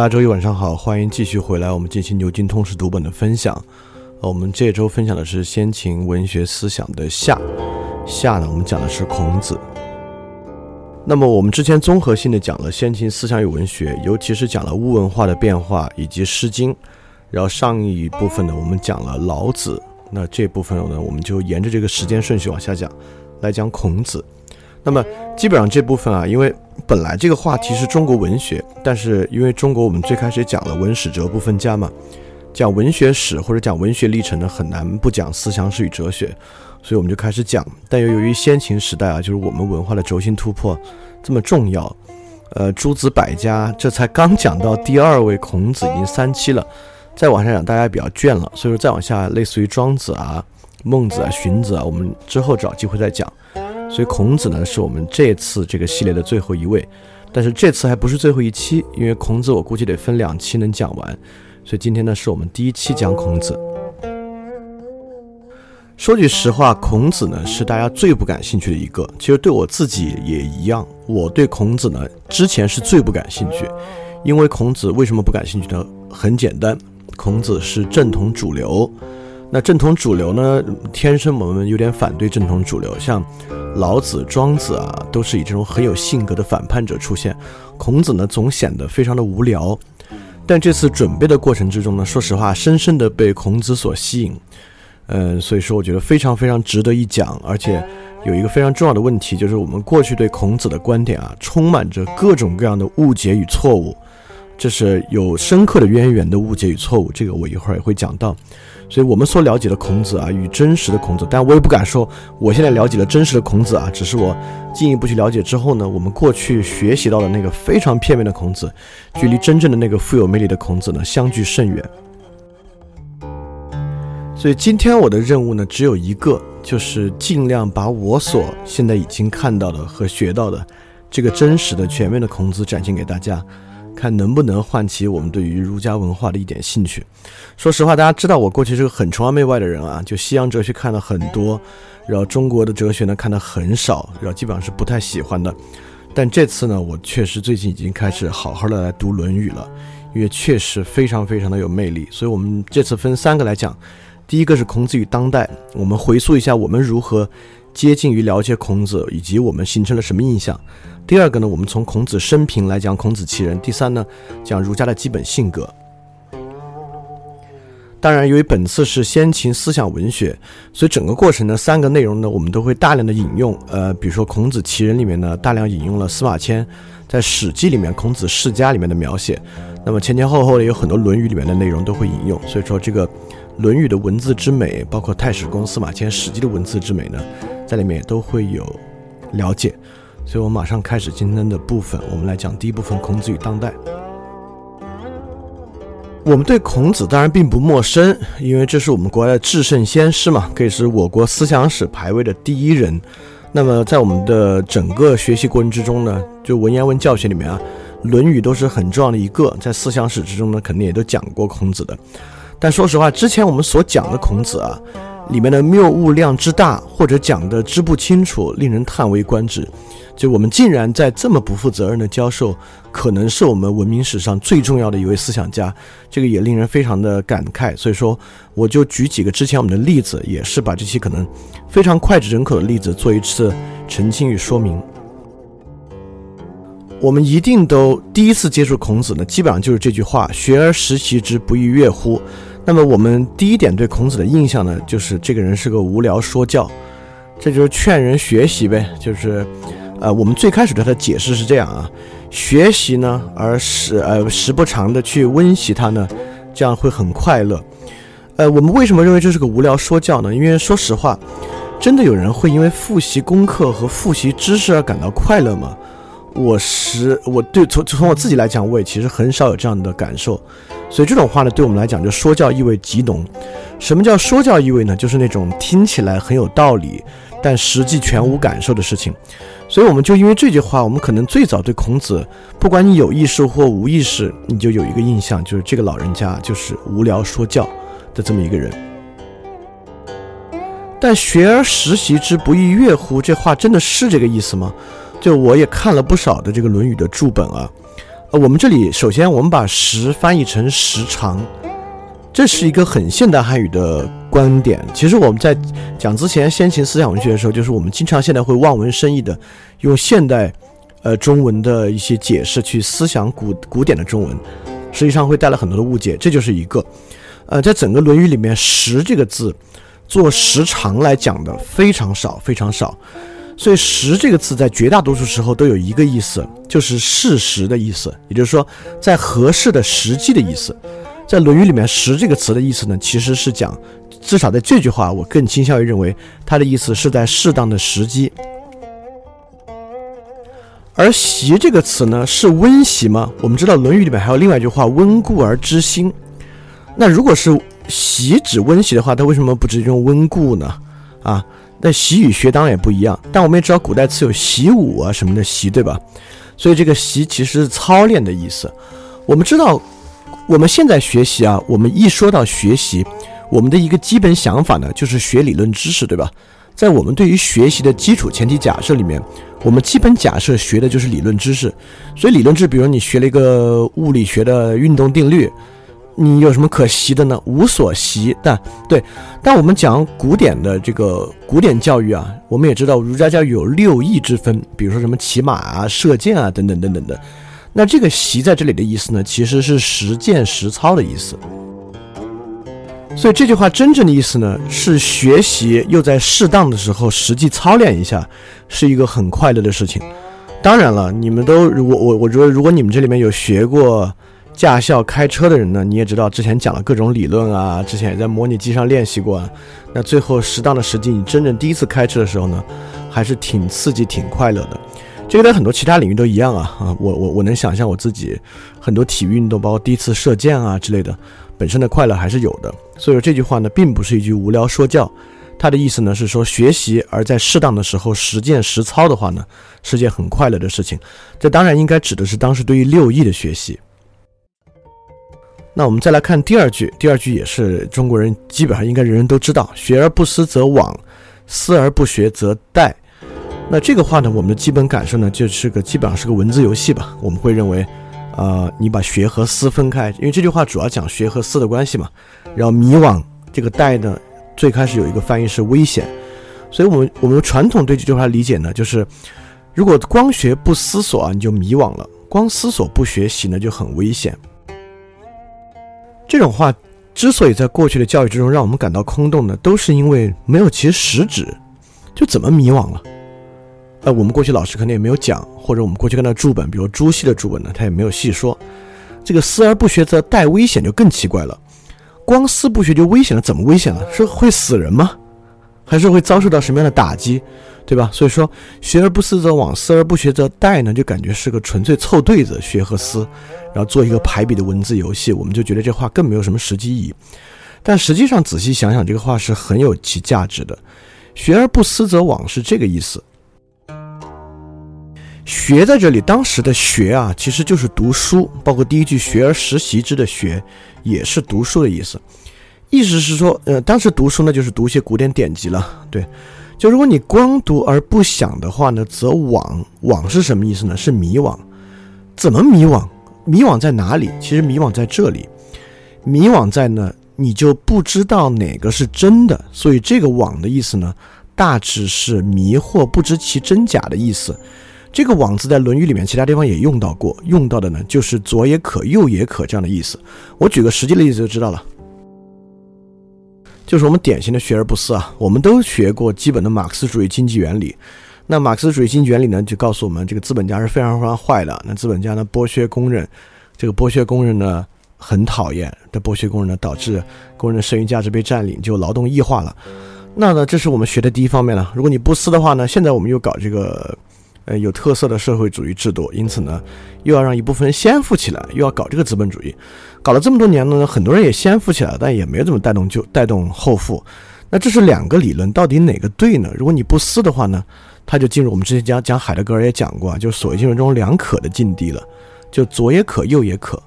大家周一晚上好，欢迎继续回来，我们进行牛津通识读本的分享。呃，我们这周分享的是先秦文学思想的夏。夏呢，我们讲的是孔子。那么我们之前综合性的讲了先秦思想与文学，尤其是讲了巫文化的变化以及《诗经》。然后上一部分呢，我们讲了老子。那这部分呢，我们就沿着这个时间顺序往下讲，来讲孔子。那么基本上这部分啊，因为本来这个话题是中国文学，但是因为中国我们最开始讲了文史哲不分家嘛，讲文学史或者讲文学历程呢，很难不讲思想史与哲学，所以我们就开始讲。但又由于先秦时代啊，就是我们文化的轴心突破这么重要，呃，诸子百家这才刚讲到第二位孔子已经三期了，再往下讲大家比较倦了，所以说再往下类似于庄子啊、孟子啊、荀子啊，我们之后找机会再讲。所以孔子呢，是我们这次这个系列的最后一位，但是这次还不是最后一期，因为孔子我估计得分两期能讲完，所以今天呢是我们第一期讲孔子。说句实话，孔子呢是大家最不感兴趣的一个，其实对我自己也一样，我对孔子呢之前是最不感兴趣，因为孔子为什么不感兴趣呢？很简单，孔子是正统主流。那正统主流呢？天生我们有点反对正统主流，像老子、庄子啊，都是以这种很有性格的反叛者出现。孔子呢，总显得非常的无聊。但这次准备的过程之中呢，说实话，深深的被孔子所吸引。嗯，所以说我觉得非常非常值得一讲。而且有一个非常重要的问题，就是我们过去对孔子的观点啊，充满着各种各样的误解与错误，这是有深刻的渊源的误解与错误。这个我一会儿也会讲到。所以，我们所了解的孔子啊，与真实的孔子，但我也不敢说我现在了解了真实的孔子啊，只是我进一步去了解之后呢，我们过去学习到的那个非常片面的孔子，距离真正的那个富有魅力的孔子呢，相距甚远。所以，今天我的任务呢，只有一个，就是尽量把我所现在已经看到的和学到的这个真实的、全面的孔子展现给大家。看能不能唤起我们对于儒家文化的一点兴趣。说实话，大家知道我过去是个很崇洋媚外的人啊，就西洋哲学看了很多，然后中国的哲学呢看的很少，然后基本上是不太喜欢的。但这次呢，我确实最近已经开始好好的来读《论语》了，因为确实非常非常的有魅力。所以我们这次分三个来讲，第一个是孔子与当代，我们回溯一下我们如何接近于了解孔子，以及我们形成了什么印象。第二个呢，我们从孔子生平来讲孔子其人。第三呢，讲儒家的基本性格。当然，由于本次是先秦思想文学，所以整个过程的三个内容呢，我们都会大量的引用。呃，比如说孔子其人里面呢，大量引用了司马迁在《史记》里面孔子世家里面的描写。那么前前后后呢有很多《论语》里面的内容都会引用。所以说，这个《论语》的文字之美，包括太史公司马迁《史记》的文字之美呢，在里面也都会有了解。所以，我们马上开始今天的部分。我们来讲第一部分：孔子与当代。我们对孔子当然并不陌生，因为这是我们国家的至圣先师嘛，可以是我国思想史排位的第一人。那么，在我们的整个学习过程之中呢，就文言文教学里面啊，《论语》都是很重要的一个。在思想史之中呢，肯定也都讲过孔子的。但说实话，之前我们所讲的孔子啊，里面的谬误量之大，或者讲的之不清楚，令人叹为观止。就我们竟然在这么不负责任的教授，可能是我们文明史上最重要的一位思想家，这个也令人非常的感慨。所以说，我就举几个之前我们的例子，也是把这些可能非常脍炙人口的例子做一次澄清与说明。我们一定都第一次接触孔子呢，基本上就是这句话：“学而时习之，不亦说乎？”那么我们第一点对孔子的印象呢，就是这个人是个无聊说教，这就是劝人学习呗。就是，呃，我们最开始对他的解释是这样啊，学习呢，而时呃时不常的去温习他呢，这样会很快乐。呃，我们为什么认为这是个无聊说教呢？因为说实话，真的有人会因为复习功课和复习知识而感到快乐吗？我实我对从从我自己来讲，我也其实很少有这样的感受。所以这种话呢，对我们来讲就说教意味极浓。什么叫说教意味呢？就是那种听起来很有道理，但实际全无感受的事情。所以我们就因为这句话，我们可能最早对孔子，不管你有意识或无意识，你就有一个印象，就是这个老人家就是无聊说教的这么一个人。但学而时习之，不亦说乎？这话真的是这个意思吗？就我也看了不少的这个《论语》的注本啊。呃，我们这里首先我们把“时”翻译成“时长”，这是一个很现代汉语的观点。其实我们在讲之前先秦思想文学的时候，就是我们经常现在会望文生义的用现代呃中文的一些解释去思想古古典的中文，实际上会带来很多的误解。这就是一个，呃，在整个《论语》里面，“时”这个字做时长来讲的非常少，非常少。所以“时”这个字在绝大多数时候都有一个意思，就是事实的意思，也就是说，在合适的时机的意思。在《论语》里面，“时”这个词的意思呢，其实是讲，至少在这句话，我更倾向于认为它的意思是在适当的时机。而“习”这个词呢，是温习吗？我们知道《论语》里面还有另外一句话：“温故而知新。”那如果是“习”指温习的话，它为什么不直接用“温故”呢？啊？那习与学当然也不一样，但我们也知道古代词有习武啊什么的习，对吧？所以这个习其实是操练的意思。我们知道，我们现在学习啊，我们一说到学习，我们的一个基本想法呢，就是学理论知识，对吧？在我们对于学习的基础前提假设里面，我们基本假设学的就是理论知识。所以理论知识，比如你学了一个物理学的运动定律。你有什么可习的呢？无所习。但对，但我们讲古典的这个古典教育啊，我们也知道儒家教育有六艺之分，比如说什么骑马啊、射箭啊等等等等的。那这个习在这里的意思呢，其实是实践实操的意思。所以这句话真正的意思呢，是学习又在适当的时候实际操练一下，是一个很快乐的事情。当然了，你们都我我我觉得，如果你们这里面有学过。驾校开车的人呢，你也知道，之前讲了各种理论啊，之前也在模拟机上练习过。啊那最后适当的时机，你真正第一次开车的时候呢，还是挺刺激、挺快乐的。这个在很多其他领域都一样啊啊！我我我能想象我自己很多体育运动，包括第一次射箭啊之类的，本身的快乐还是有的。所以说这句话呢，并不是一句无聊说教，它的意思呢是说学习而在适当的时候实践实操的话呢，是件很快乐的事情。这当然应该指的是当时对于六艺的学习。那我们再来看第二句，第二句也是中国人基本上应该人人都知道：“学而不思则罔，思而不学则殆。”那这个话呢，我们的基本感受呢，就是个基本上是个文字游戏吧。我们会认为，呃，你把学和思分开，因为这句话主要讲学和思的关系嘛。然后迷惘这个殆呢，最开始有一个翻译是危险，所以我们我们传统对这句话理解呢，就是如果光学不思索啊，你就迷惘了；光思索不学习呢，就很危险。这种话之所以在过去的教育之中让我们感到空洞呢，都是因为没有其实质，就怎么迷惘了？呃，我们过去老师可能也没有讲，或者我们过去看到注本，比如朱熹的注本呢，他也没有细说。这个思而不学则殆危险就更奇怪了，光思不学就危险了，怎么危险了？是会死人吗？还是会遭受到什么样的打击？对吧？所以说，学而不思则罔，思而不学则殆呢，就感觉是个纯粹凑对子，学和思，然后做一个排比的文字游戏，我们就觉得这话更没有什么实际意义。但实际上仔细想想，这个话是很有其价值的。学而不思则罔是这个意思。学在这里，当时的学啊，其实就是读书，包括第一句“学而时习之”的学，也是读书的意思。意思是说，呃，当时读书呢，就是读一些古典典籍了，对。就如果你光读而不想的话呢，则惘惘是什么意思呢？是迷惘。怎么迷惘？迷惘在哪里？其实迷惘在这里。迷惘在呢，你就不知道哪个是真的。所以这个惘的意思呢，大致是迷惑不知其真假的意思。这个惘字在《论语》里面其他地方也用到过，用到的呢就是左也可，右也可这样的意思。我举个实际的例子就知道了。就是我们典型的学而不思啊。我们都学过基本的马克思主义经济原理。那马克思主义经济原理呢，就告诉我们，这个资本家是非常非常坏的。那资本家呢，剥削工人，这个剥削工人呢，很讨厌。的剥削工人呢，导致工人的剩余价值被占领，就劳动异化了。那呢，这是我们学的第一方面了。如果你不思的话呢，现在我们又搞这个，呃，有特色的社会主义制度，因此呢，又要让一部分人先富起来，又要搞这个资本主义，搞了这么多年呢，很多人也先富起来，但也没怎么带动就带动后富。那这是两个理论，到底哪个对呢？如果你不思的话呢？他就进入我们之前讲讲海德格尔也讲过啊，就所谓进入这种两可的境地了，就左也可，右也可。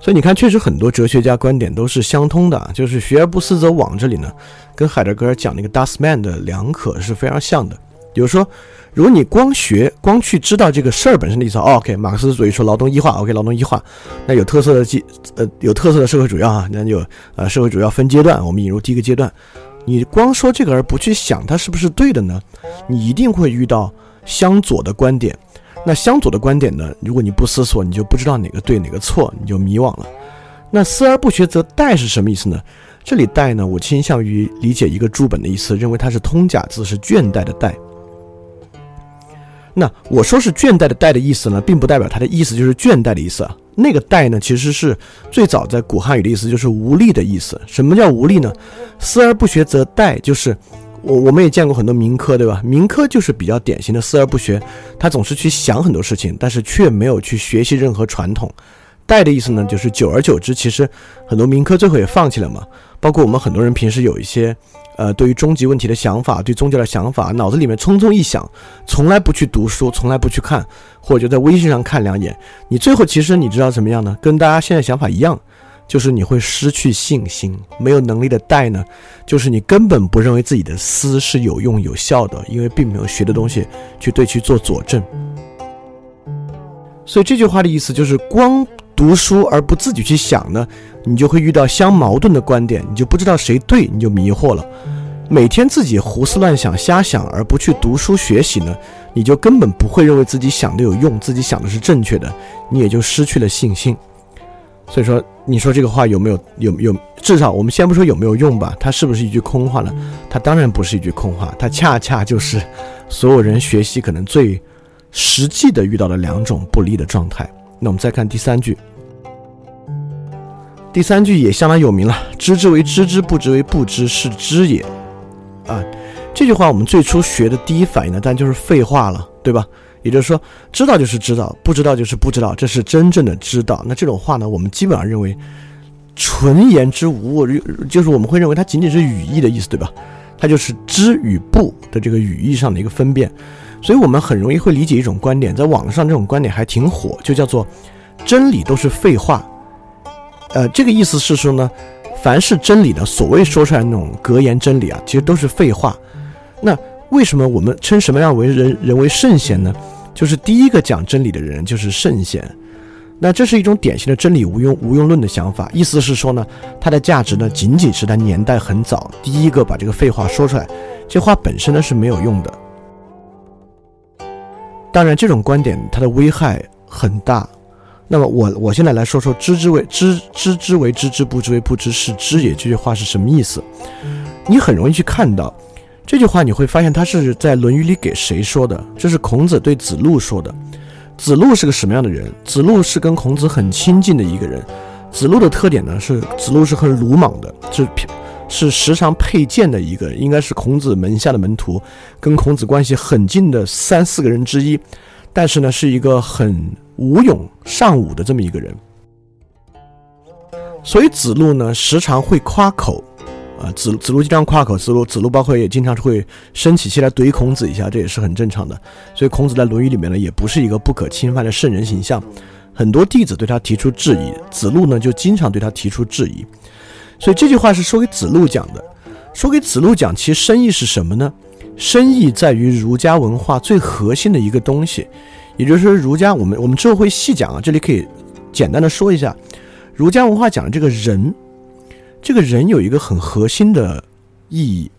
所以你看，确实很多哲学家观点都是相通的，就是学而不思则罔这里呢，跟海德格尔讲那个 Das Man 的两可是非常像的。比如说，如果你光学光去知道这个事儿本身的意思，OK，马克思主义说劳动异化，OK，劳动异化，那有特色的基呃有特色的社会主义啊，那就呃社会主义要分阶段，我们引入第一个阶段。你光说这个而不去想它是不是对的呢？你一定会遇到相左的观点。那相左的观点呢？如果你不思索，你就不知道哪个对哪个错，你就迷惘了。那思而不学则殆是什么意思呢？这里殆呢，我倾向于理解一个注本的意思，认为它是通假字，是倦怠的怠。那我说是倦怠的怠的意思呢，并不代表它的意思就是倦怠的意思啊。那个怠呢，其实是最早在古汉语的意思，就是无力的意思。什么叫无力呢？思而不学则殆，就是我我们也见过很多民科，对吧？民科就是比较典型的思而不学，他总是去想很多事情，但是却没有去学习任何传统。带的意思呢，就是久而久之，其实很多民科最后也放弃了嘛。包括我们很多人平时有一些。呃，对于终极问题的想法，对宗教的想法，脑子里面匆匆一想，从来不去读书，从来不去看，或者就在微信上看两眼，你最后其实你知道怎么样呢？跟大家现在想法一样，就是你会失去信心，没有能力的带呢，就是你根本不认为自己的思是有用有效的，因为并没有学的东西去对去做佐证。所以这句话的意思就是，光读书而不自己去想呢？你就会遇到相矛盾的观点，你就不知道谁对，你就迷惑了。每天自己胡思乱想、瞎想，而不去读书学习呢，你就根本不会认为自己想的有用，自己想的是正确的，你也就失去了信心。所以说，你说这个话有没有有有？至少我们先不说有没有用吧，它是不是一句空话呢？它当然不是一句空话，它恰恰就是所有人学习可能最实际的遇到的两种不利的状态。那我们再看第三句。第三句也相当有名了，“知之为知之，不知为不知，是知也。”啊，这句话我们最初学的第一反应呢，但就是废话了，对吧？也就是说，知道就是知道，不知道就是不知道，这是真正的知道。那这种话呢，我们基本上认为纯言之无物，就是我们会认为它仅仅是语义的意思，对吧？它就是知与不的这个语义上的一个分辨。所以我们很容易会理解一种观点，在网上这种观点还挺火，就叫做真理都是废话。呃，这个意思是说呢，凡是真理的所谓说出来那种格言真理啊，其实都是废话。那为什么我们称什么样为人人为圣贤呢？就是第一个讲真理的人就是圣贤。那这是一种典型的真理无用无用论的想法，意思是说呢，它的价值呢仅仅是它年代很早，第一个把这个废话说出来，这话本身呢是没有用的。当然，这种观点它的危害很大。那么我我现在来说说知之为知知之为知之不知为不知是知也这句话是什么意思？你很容易去看到这句话，你会发现他是在《论语》里给谁说的？这是孔子对子路说的。子路是个什么样的人？子路是跟孔子很亲近的一个人。子路的特点呢是子路是很鲁莽的，是是时常佩剑的一个，应该是孔子门下的门徒，跟孔子关系很近的三四个人之一。但是呢，是一个很。武勇尚武的这么一个人，所以子路呢时常会夸口，啊，子子路经常夸口，子路子路包括也经常会生起气来怼孔子一下，这也是很正常的。所以孔子在《论语》里面呢，也不是一个不可侵犯的圣人形象，很多弟子对他提出质疑，子路呢就经常对他提出质疑。所以这句话是说给子路讲的，说给子路讲，其实深意是什么呢？深意在于儒家文化最核心的一个东西。也就是说，儒家我们我们之后会细讲啊，这里可以简单的说一下，儒家文化讲的这个人，这个人有一个很核心的意义，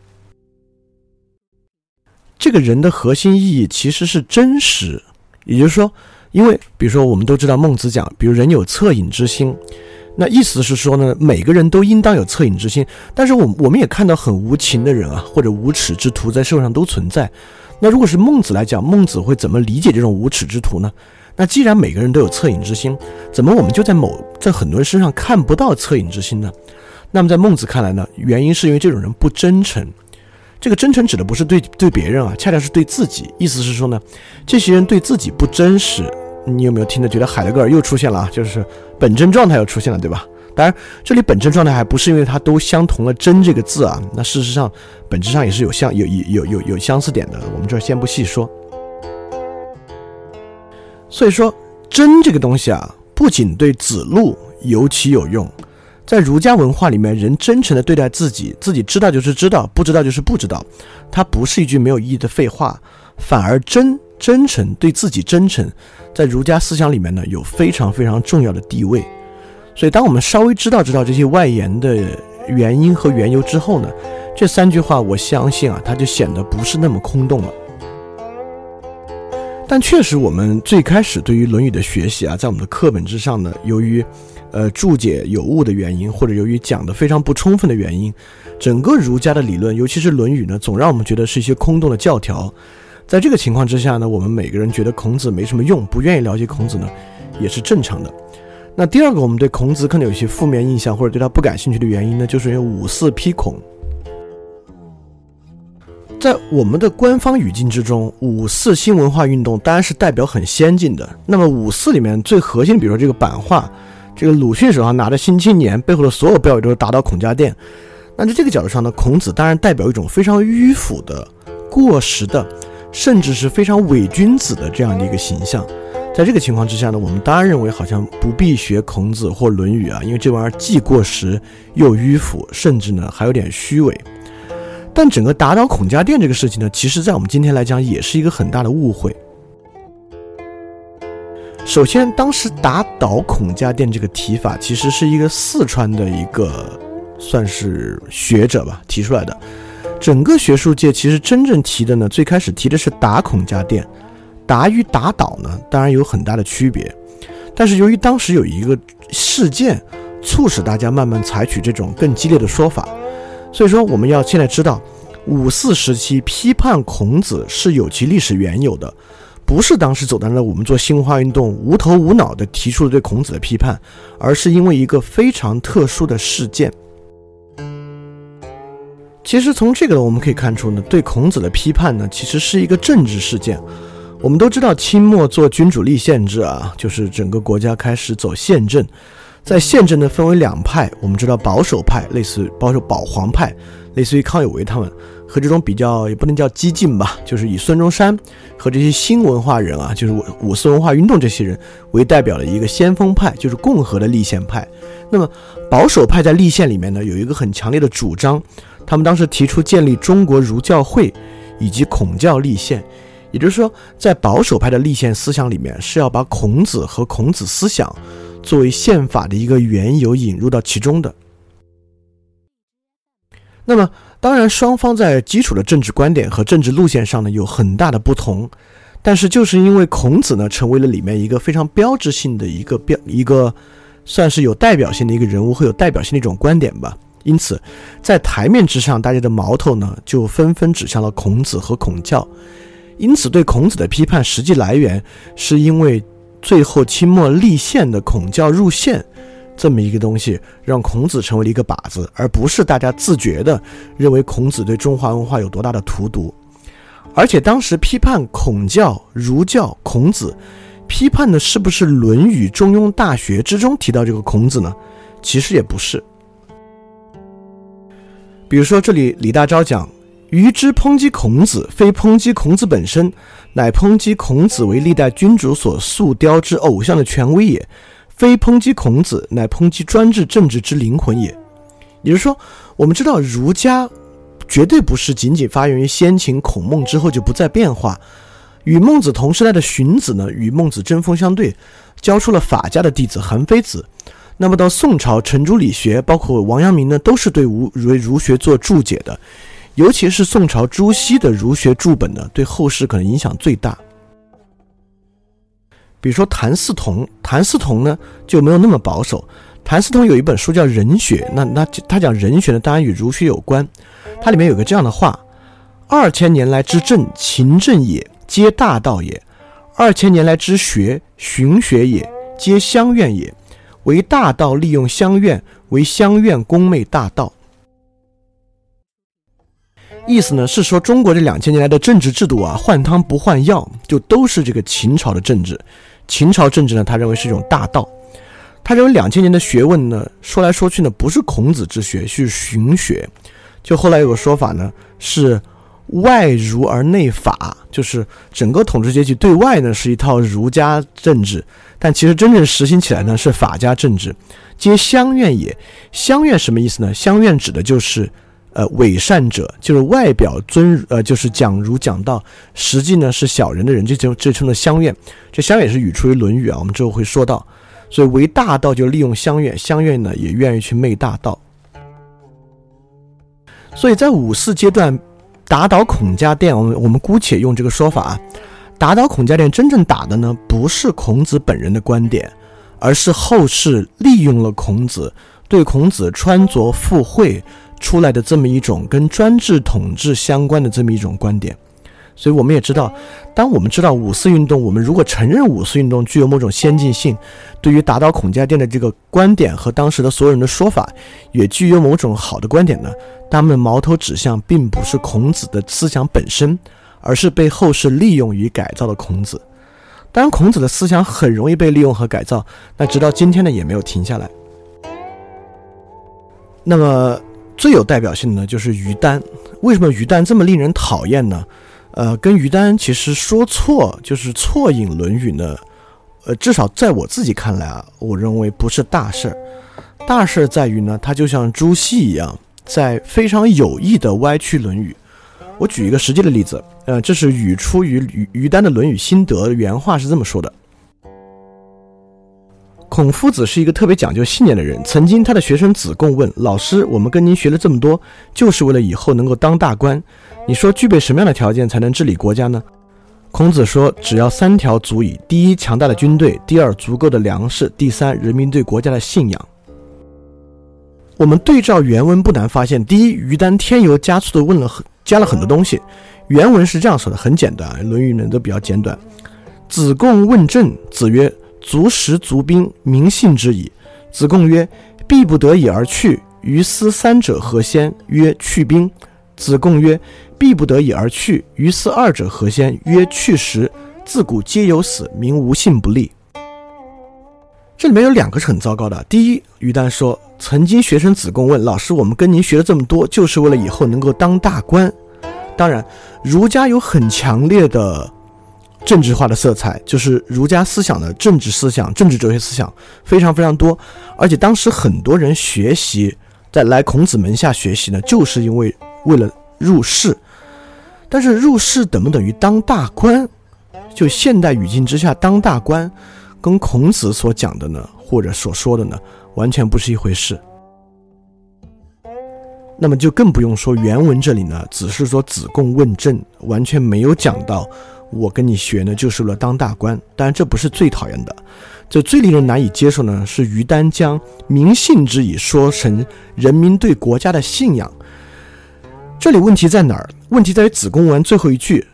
这个人的核心意义其实是真实。也就是说，因为比如说我们都知道孟子讲，比如人有恻隐之心，那意思是说呢，每个人都应当有恻隐之心。但是我我们也看到很无情的人啊，或者无耻之徒在社会上都存在。那如果是孟子来讲，孟子会怎么理解这种无耻之徒呢？那既然每个人都有恻隐之心，怎么我们就在某在很多人身上看不到恻隐之心呢？那么在孟子看来呢，原因是因为这种人不真诚。这个真诚指的不是对对别人啊，恰恰是对自己。意思是说呢，这些人对自己不真实。你有没有听着觉得海德格尔又出现了啊？就是本真状态又出现了，对吧？当然，这里本真状态还不是因为它都相同了“真”这个字啊。那事实上，本质上也是有相有有有有有相似点的。我们这儿先不细说。所以说，真这个东西啊，不仅对子路尤其有用，在儒家文化里面，人真诚的对待自己，自己知道就是知道，不知道就是不知道，它不是一句没有意义的废话，反而真真诚对自己真诚，在儒家思想里面呢，有非常非常重要的地位。所以，当我们稍微知道知道这些外延的原因和缘由之后呢，这三句话，我相信啊，它就显得不是那么空洞了。但确实，我们最开始对于《论语》的学习啊，在我们的课本之上呢，由于呃注解有误的原因，或者由于讲的非常不充分的原因，整个儒家的理论，尤其是《论语》呢，总让我们觉得是一些空洞的教条。在这个情况之下呢，我们每个人觉得孔子没什么用，不愿意了解孔子呢，也是正常的。那第二个，我们对孔子可能有一些负面印象，或者对他不感兴趣的原因呢，就是因为五四批孔。在我们的官方语境之中，五四新文化运动当然是代表很先进的。那么五四里面最核心，比如说这个版画，这个鲁迅手上拿的《新青年》背后的所有标语都是打倒孔家店。那在这个角度上呢，孔子当然代表一种非常迂腐的、过时的，甚至是非常伪君子的这样的一个形象。在这个情况之下呢，我们当然认为好像不必学孔子或《论语》啊，因为这玩意儿既过时又迂腐，甚至呢还有点虚伪。但整个打倒孔家店这个事情呢，其实在我们今天来讲也是一个很大的误会。首先，当时打倒孔家店这个提法，其实是一个四川的一个算是学者吧提出来的。整个学术界其实真正提的呢，最开始提的是打孔家店。打与打倒呢，当然有很大的区别，但是由于当时有一个事件，促使大家慢慢采取这种更激烈的说法，所以说我们要现在知道，五四时期批判孔子是有其历史缘由的，不是当时走在了我们做新文化运动无头无脑的提出了对孔子的批判，而是因为一个非常特殊的事件。其实从这个，我们可以看出呢，对孔子的批判呢，其实是一个政治事件。我们都知道，清末做君主立宪制啊，就是整个国家开始走宪政。在宪政呢，分为两派。我们知道保守派，类似保守保皇派，类似于康有为他们，和这种比较也不能叫激进吧，就是以孙中山和这些新文化人啊，就是五四文化运动这些人为代表的一个先锋派，就是共和的立宪派。那么保守派在立宪里面呢，有一个很强烈的主张，他们当时提出建立中国儒教会以及孔教立宪。也就是说，在保守派的立宪思想里面，是要把孔子和孔子思想作为宪法的一个缘由引入到其中的。那么，当然双方在基础的政治观点和政治路线上呢有很大的不同，但是就是因为孔子呢成为了里面一个非常标志性的一个标一个，算是有代表性的一个人物和有代表性的一种观点吧，因此在台面之上，大家的矛头呢就纷纷指向了孔子和孔教。因此，对孔子的批判实际来源，是因为最后清末立宪的孔教入宪这么一个东西，让孔子成为了一个靶子，而不是大家自觉的认为孔子对中华文化有多大的荼毒。而且当时批判孔教、儒教、孔子，批判的是不是《论语》《中庸》《大学》之中提到这个孔子呢？其实也不是。比如说，这里李大钊讲。愚之抨击孔子，非抨击孔子本身，乃抨击孔子为历代君主所塑雕之偶像的权威也；非抨击孔子，乃抨击专制政治之灵魂也。也就是说，我们知道儒家绝对不是仅仅发源于先秦孔孟之后就不再变化。与孟子同时代的荀子呢，与孟子针锋相对，教出了法家的弟子韩非子。那么到宋朝，程朱理学，包括王阳明呢，都是对儒儒儒学做注解的。尤其是宋朝朱熹的儒学注本呢，对后世可能影响最大。比如说谭嗣同，谭嗣同呢就没有那么保守，谭嗣同有一本书叫《人学》，那那他讲人学呢，当然与儒学有关。它里面有个这样的话：“二千年来之政，勤政也，皆大道也；二千年来之学，循学也，皆乡愿也。为大道利用乡愿，为乡愿恭媚大道。”意思呢是说，中国这两千年来的政治制度啊，换汤不换药，就都是这个秦朝的政治。秦朝政治呢，他认为是一种大道。他认为两千年的学问呢，说来说去呢，不是孔子之学，是荀学。就后来有个说法呢，是外儒而内法，就是整个统治阶级对外呢是一套儒家政治，但其实真正实行起来呢是法家政治。皆乡愿也，乡愿什么意思呢？乡愿指的就是。呃，伪善者就是外表尊呃，就是讲儒讲道，实际呢是小人的人，这就这称的乡愿。这乡愿是语出于《论语》啊，我们之后会说到。所以为大道就利用乡愿，乡愿呢也愿意去媚大道。所以在五四阶段打倒孔家店，我们我们姑且用这个说法啊，打倒孔家店真正打的呢不是孔子本人的观点，而是后世利用了孔子，对孔子穿着附会。出来的这么一种跟专制统治相关的这么一种观点，所以我们也知道，当我们知道五四运动，我们如果承认五四运动具有某种先进性，对于打倒孔家店的这个观点和当时的所有人的说法，也具有某种好的观点呢，他们矛头指向并不是孔子的思想本身，而是被后世利用与改造的孔子。当然，孔子的思想很容易被利用和改造，那直到今天呢也没有停下来。那么。最有代表性的呢，就是于丹。为什么于丹这么令人讨厌呢？呃，跟于丹其实说错就是错引《论语》呢。呃，至少在我自己看来啊，我认为不是大事儿。大事儿在于呢，他就像朱熹一样，在非常有意的歪曲《论语》。我举一个实际的例子，呃，这是语出于于于丹的《论语心得》，原话是这么说的。孔夫子是一个特别讲究信念的人。曾经，他的学生子贡问老师：“我们跟您学了这么多，就是为了以后能够当大官。你说具备什么样的条件才能治理国家呢？”孔子说：“只要三条足矣。第一，强大的军队；第二，足够的粮食；第三，人民对国家的信仰。”我们对照原文，不难发现：第一，于丹添油加醋的问了，加了很多东西。原文是这样说的，很简单，《论语》呢都比较简短。子贡问政，子曰。足食足兵，民信之矣。子贡曰：“必不得已而去，于斯三者何先？”曰：“去兵。”子贡曰：“必不得已而去，于斯二者何先？”曰：“去食。”自古皆有死，民无信不立。这里面有两个是很糟糕的。第一，于丹说：“曾经学生子贡问老师，我们跟您学了这么多，就是为了以后能够当大官。”当然，儒家有很强烈的。政治化的色彩，就是儒家思想的政治思想、政治哲学思想非常非常多，而且当时很多人学习，在来孔子门下学习呢，就是因为为了入仕。但是入仕等不等于当大官？就现代语境之下，当大官跟孔子所讲的呢，或者所说的呢，完全不是一回事。那么就更不用说原文这里呢，只是说子贡问政，完全没有讲到。我跟你学呢，就是为了当大官。当然，这不是最讨厌的，这最令人难以接受呢，是于丹将民信之以说成人民对国家的信仰。这里问题在哪儿？问题在于子贡文最后一句：“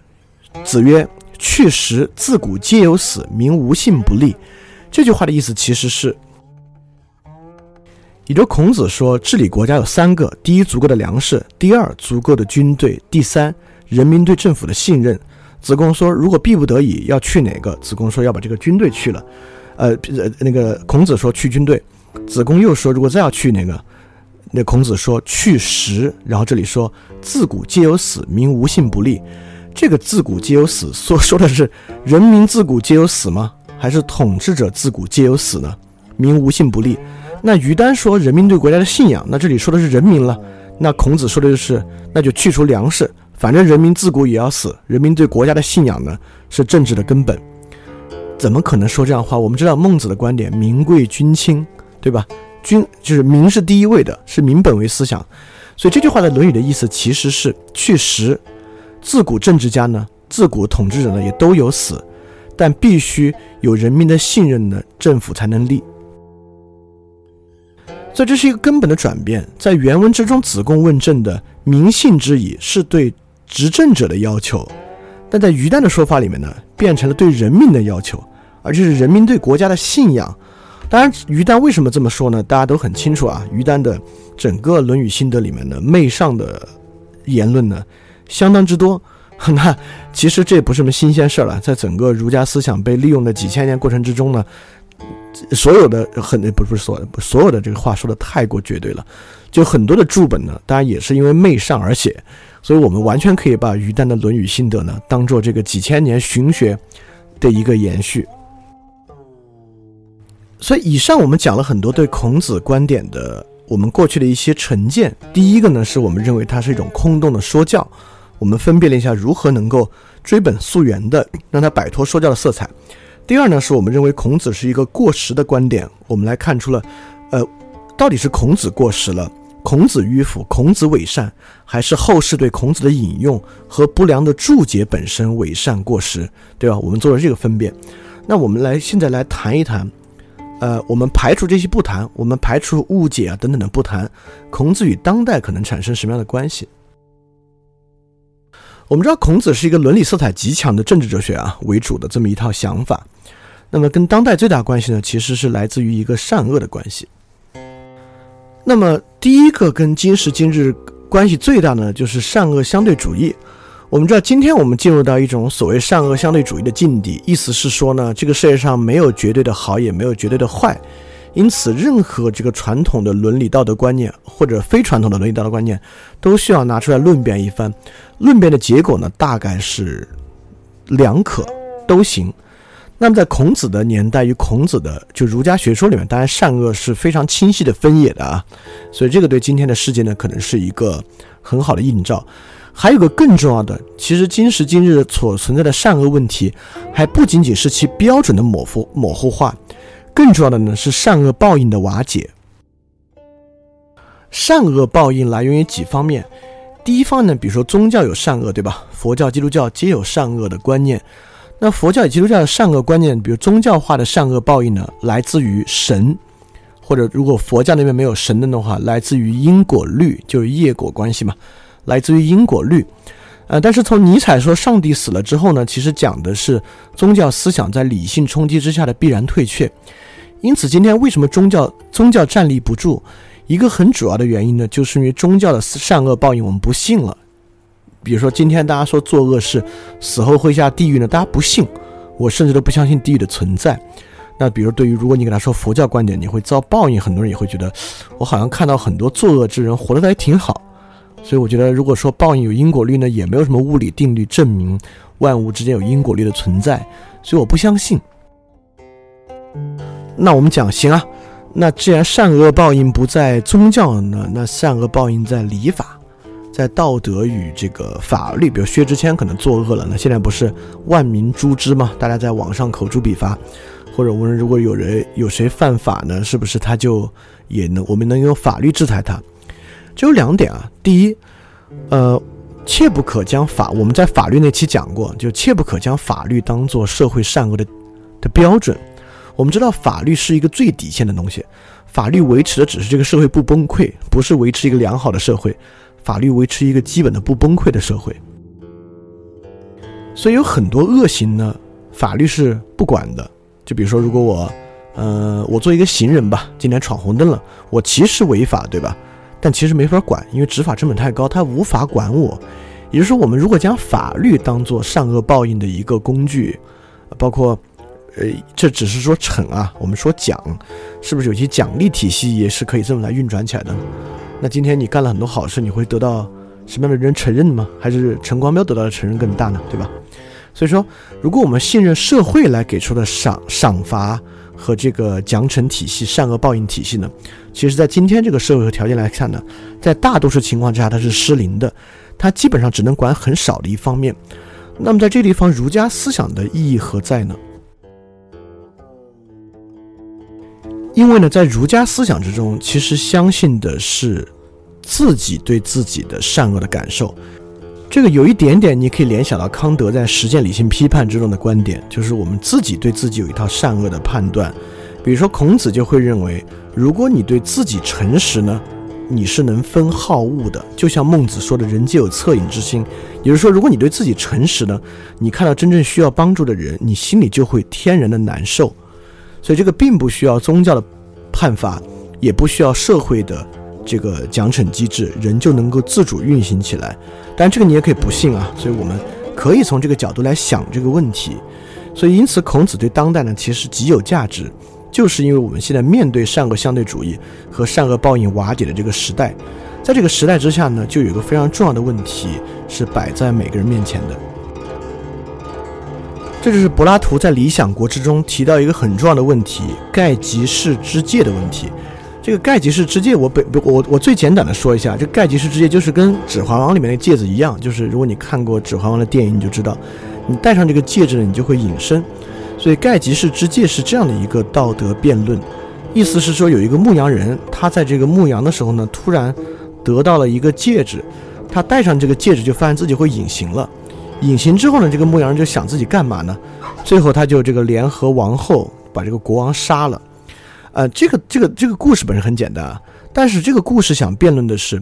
子曰，去时自古皆有死，民无信不立。”这句话的意思其实是，也就孔子说，治理国家有三个：第一，足够的粮食；第二，足够的军队；第三，人民对政府的信任。子贡说：“如果逼不得已要去哪个？”子贡说：“要把这个军队去了。”呃，那个孔子说：“去军队。”子贡又说：“如果再要去哪个？”那孔子说：“去食。”然后这里说：“自古皆有死，民无信不立。”这个“自古皆有死”说说的是人民自古皆有死吗？还是统治者自古皆有死呢？民无信不立。那于丹说：“人民对国家的信仰。”那这里说的是人民了。那孔子说的就是：那就去除粮食。反正人民自古也要死，人民对国家的信仰呢是政治的根本，怎么可能说这样话？我们知道孟子的观点，民贵君轻，对吧？君就是民是第一位的，是民本为思想，所以这句话的《论语》的意思其实是去实。自古政治家呢，自古统治者呢也都有死，但必须有人民的信任呢政府才能立。所以这是一个根本的转变。在原文之中，子贡问政的民信之矣，是对执政者的要求；但在于丹的说法里面呢，变成了对人民的要求，而且是人民对国家的信仰。当然，于丹为什么这么说呢？大家都很清楚啊。于丹的整个《论语心得》里面的，媚上的言论呢，相当之多。那其实这也不是什么新鲜事儿了，在整个儒家思想被利用的几千年过程之中呢，所有的很不是所所有的这个话说的太过绝对了，就很多的注本呢，当然也是因为媚上而写，所以我们完全可以把于丹的《论语心得》呢，当做这个几千年荀学的一个延续。所以，以上我们讲了很多对孔子观点的我们过去的一些成见。第一个呢，是我们认为它是一种空洞的说教。我们分辨了一下如何能够追本溯源的让它摆脱说教的色彩。第二呢，是我们认为孔子是一个过时的观点。我们来看出了，呃，到底是孔子过时了，孔子迂腐，孔子伪善，还是后世对孔子的引用和不良的注解本身伪善过时，对吧？我们做了这个分辨。那我们来现在来谈一谈。呃，我们排除这些不谈，我们排除误解啊等等的不谈，孔子与当代可能产生什么样的关系？我们知道孔子是一个伦理色彩极强的政治哲学啊为主的这么一套想法，那么跟当代最大关系呢，其实是来自于一个善恶的关系。那么第一个跟今时今日关系最大的就是善恶相对主义。我们知道，今天我们进入到一种所谓善恶相对主义的境地，意思是说呢，这个世界上没有绝对的好，也没有绝对的坏，因此，任何这个传统的伦理道德观念或者非传统的伦理道德观念，都需要拿出来论辩一番。论辩的结果呢，大概是两可都行。那么，在孔子的年代与孔子的就儒家学说里面，当然善恶是非常清晰的分野的啊，所以这个对今天的世界呢，可能是一个很好的映照。还有个更重要的，其实今时今日所存在的善恶问题，还不仅仅是其标准的模糊模糊化，更重要的呢是善恶报应的瓦解。善恶报应来源于几方面，第一方面呢，比如说宗教有善恶，对吧？佛教、基督教皆有善恶的观念。那佛教与基督教的善恶观念，比如宗教化的善恶报应呢，来自于神，或者如果佛教那边没有神的话，来自于因果律，就是业果关系嘛。来自于因果律，呃，但是从尼采说上帝死了之后呢，其实讲的是宗教思想在理性冲击之下的必然退却。因此，今天为什么宗教宗教站立不住？一个很主要的原因呢，就是因为宗教的善恶报应我们不信了。比如说，今天大家说做恶事死后会下地狱呢，大家不信，我甚至都不相信地狱的存在。那比如，对于如果你给他说佛教观点，你会遭报应，很多人也会觉得，我好像看到很多作恶之人活得还挺好。所以我觉得，如果说报应有因果律呢，也没有什么物理定律证明万物之间有因果律的存在，所以我不相信。那我们讲行啊，那既然善恶报应不在宗教呢，那善恶报应在礼法，在道德与这个法律。比如薛之谦可能作恶了，那现在不是万民诛之吗？大家在网上口诛笔伐，或者我们如果有人有谁犯法呢，是不是他就也能我们能用法律制裁他？就有两点啊，第一，呃，切不可将法，我们在法律那期讲过，就切不可将法律当做社会善恶的的标准。我们知道法律是一个最底线的东西，法律维持的只是这个社会不崩溃，不是维持一个良好的社会，法律维持一个基本的不崩溃的社会。所以有很多恶行呢，法律是不管的。就比如说，如果我，呃，我做一个行人吧，今天闯红灯了，我其实违法，对吧？但其实没法管，因为执法成本太高，他无法管我。也就是说，我们如果将法律当做善恶报应的一个工具，包括，呃，这只是说惩啊，我们说奖，是不是有些奖励体系也是可以这么来运转起来的？那今天你干了很多好事，你会得到什么样的人承认吗？还是陈光标得到的承认更大呢？对吧？所以说，如果我们信任社会来给出的赏赏罚。和这个奖惩体系、善恶报应体系呢，其实，在今天这个社会和条件来看呢，在大多数情况之下，它是失灵的，它基本上只能管很少的一方面。那么，在这个地方，儒家思想的意义何在呢？因为呢，在儒家思想之中，其实相信的是自己对自己的善恶的感受。这个有一点点，你可以联想到康德在实践理性批判之中的观点，就是我们自己对自己有一套善恶的判断。比如说孔子就会认为，如果你对自己诚实呢，你是能分好恶的。就像孟子说的“人皆有恻隐之心”，也就是说，如果你对自己诚实呢，你看到真正需要帮助的人，你心里就会天然的难受。所以这个并不需要宗教的判罚，也不需要社会的这个奖惩机制，人就能够自主运行起来。但这个你也可以不信啊。所以我们可以从这个角度来想这个问题。所以因此，孔子对当代呢其实极有价值。就是因为我们现在面对善恶相对主义和善恶报应瓦解的这个时代，在这个时代之下呢，就有一个非常重要的问题是摆在每个人面前的。这就是柏拉图在《理想国》之中提到一个很重要的问题——盖吉士之戒的问题。这个盖吉士之戒，我本我我最简短的说一下，这盖吉士之戒就是跟《指环王》里面的戒指一样，就是如果你看过《指环王》的电影，你就知道，你戴上这个戒指呢，你就会隐身。所以盖吉士之戒是这样的一个道德辩论，意思是说有一个牧羊人，他在这个牧羊的时候呢，突然得到了一个戒指，他戴上这个戒指就发现自己会隐形了。隐形之后呢，这个牧羊人就想自己干嘛呢？最后他就这个联合王后把这个国王杀了。呃，这个这个这个故事本身很简单啊，但是这个故事想辩论的是，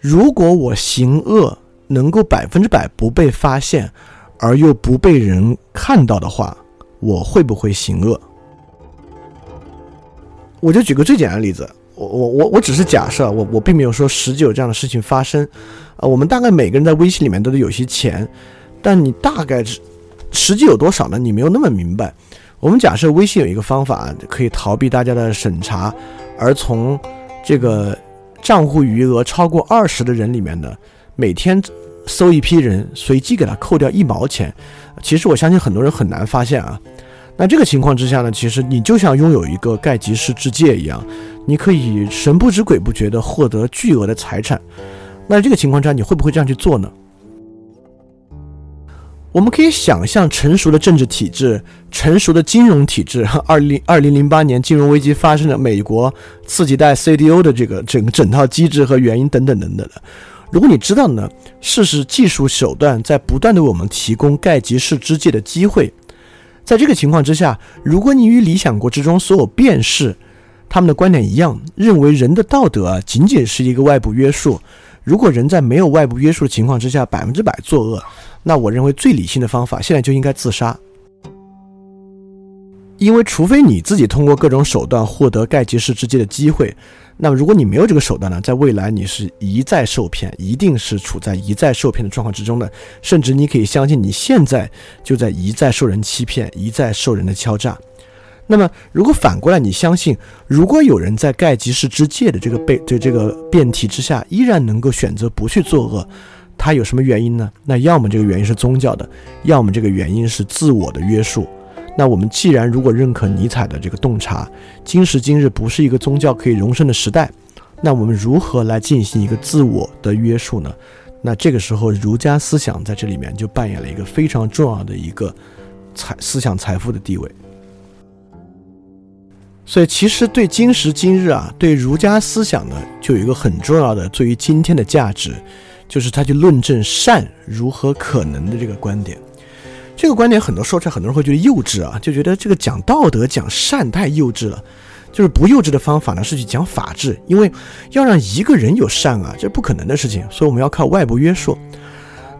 如果我行恶能够百分之百不被发现，而又不被人看到的话。我会不会行恶？我就举个最简单的例子，我我我我只是假设，我我并没有说实际有这样的事情发生。啊，我们大概每个人在微信里面都得有些钱，但你大概实实际有多少呢？你没有那么明白。我们假设微信有一个方法可以逃避大家的审查，而从这个账户余额超过二十的人里面呢，每天搜一批人，随机给他扣掉一毛钱。其实我相信很多人很难发现啊。那这个情况之下呢，其实你就像拥有一个盖吉斯之戒一样，你可以神不知鬼不觉地获得巨额的财产。那这个情况之下，你会不会这样去做呢？我们可以想象成熟的政治体制、成熟的金融体制。二零二零零八年金融危机发生的美国次级贷 CDO 的这个整整套机制和原因等等等等的。如果你知道呢，事实技术手段在不断的为我们提供盖吉式之戒的机会。在这个情况之下，如果你与理想国之中所有辩士他们的观点一样，认为人的道德啊仅仅是一个外部约束，如果人在没有外部约束的情况之下百分之百作恶，那我认为最理性的方法现在就应该自杀。因为除非你自己通过各种手段获得盖吉士之戒的机会。那么，如果你没有这个手段呢，在未来你是一再受骗，一定是处在一再受骗的状况之中的，甚至你可以相信你现在就在一再受人欺骗，一再受人的敲诈。那么，如果反过来你相信，如果有人在盖吉士之戒的这个被对这个辩题之下，依然能够选择不去作恶，他有什么原因呢？那要么这个原因是宗教的，要么这个原因是自我的约束。那我们既然如果认可尼采的这个洞察，今时今日不是一个宗教可以容身的时代，那我们如何来进行一个自我的约束呢？那这个时候儒家思想在这里面就扮演了一个非常重要的一个财思想财富的地位。所以其实对今时今日啊，对儒家思想呢，就有一个很重要的对于今天的价值，就是他去论证善如何可能的这个观点。这个观点很多说出来，很多人会觉得幼稚啊，就觉得这个讲道德、讲善太幼稚了。就是不幼稚的方法呢，是去讲法治，因为要让一个人有善啊，这不可能的事情，所以我们要靠外部约束。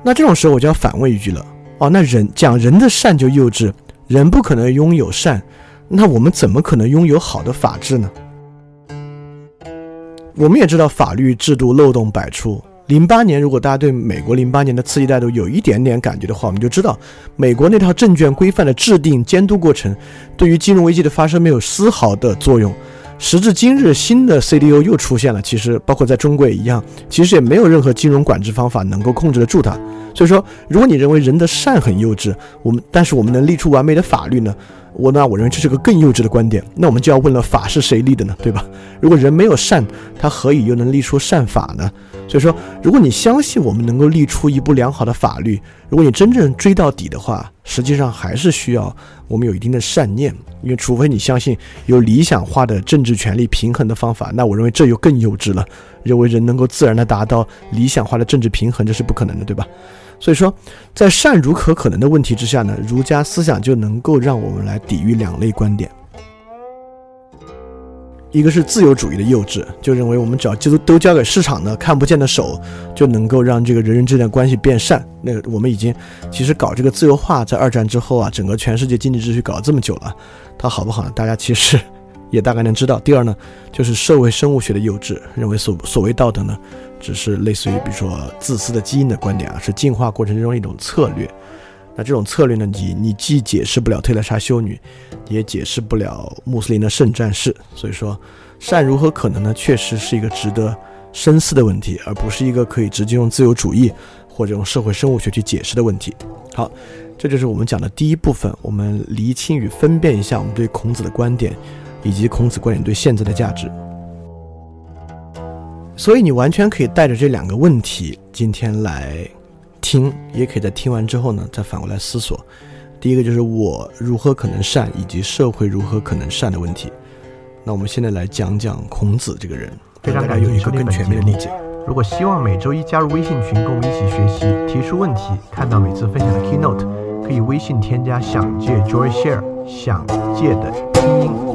那这种时候我就要反问一句了：哦，那人讲人的善就幼稚，人不可能拥有善，那我们怎么可能拥有好的法治呢？我们也知道法律制度漏洞百出。零八年，如果大家对美国零八年的刺激态度有一点点感觉的话，我们就知道，美国那套证券规范的制定监督过程，对于金融危机的发生没有丝毫的作用。时至今日，新的 CDO 又出现了，其实包括在中国也一样，其实也没有任何金融管制方法能够控制得住它。所以说，如果你认为人的善很幼稚，我们但是我们能立出完美的法律呢？我那我认为这是个更幼稚的观点。那我们就要问了，法是谁立的呢？对吧？如果人没有善，他何以又能立出善法呢？所以说，如果你相信我们能够立出一部良好的法律，如果你真正追到底的话，实际上还是需要我们有一定的善念。因为除非你相信有理想化的政治权力平衡的方法，那我认为这又更幼稚了。认为人能够自然的达到理想化的政治平衡，这是不可能的，对吧？所以说，在善如何可能的问题之下呢，儒家思想就能够让我们来抵御两类观点。一个是自由主义的幼稚，就认为我们只要就都交给市场的看不见的手，就能够让这个人人之间的关系变善。那个我们已经其实搞这个自由化，在二战之后啊，整个全世界经济秩序搞了这么久了，它好不好呢？大家其实也大概能知道。第二呢，就是社会生物学的幼稚，认为所所谓道德呢，只是类似于比如说自私的基因的观点啊，是进化过程中一种策略。那这种策略呢，你你既解释不了特蕾莎修女，也解释不了穆斯林的圣战士。所以说，善如何可能呢？确实是一个值得深思的问题，而不是一个可以直接用自由主义或者用社会生物学去解释的问题。好，这就是我们讲的第一部分，我们厘清与分辨一下我们对孔子的观点，以及孔子观点对现在的价值。所以你完全可以带着这两个问题今天来。听也可以在听完之后呢，再反过来思索。第一个就是我如何可能善，以及社会如何可能善的问题。那我们现在来讲讲孔子这个人，让大家有一个更全面的理解。如果希望每周一加入微信群，跟我们一起学习，提出问题，看到每次分享的 keynote，可以微信添加想借 Joy Share，想借的拼音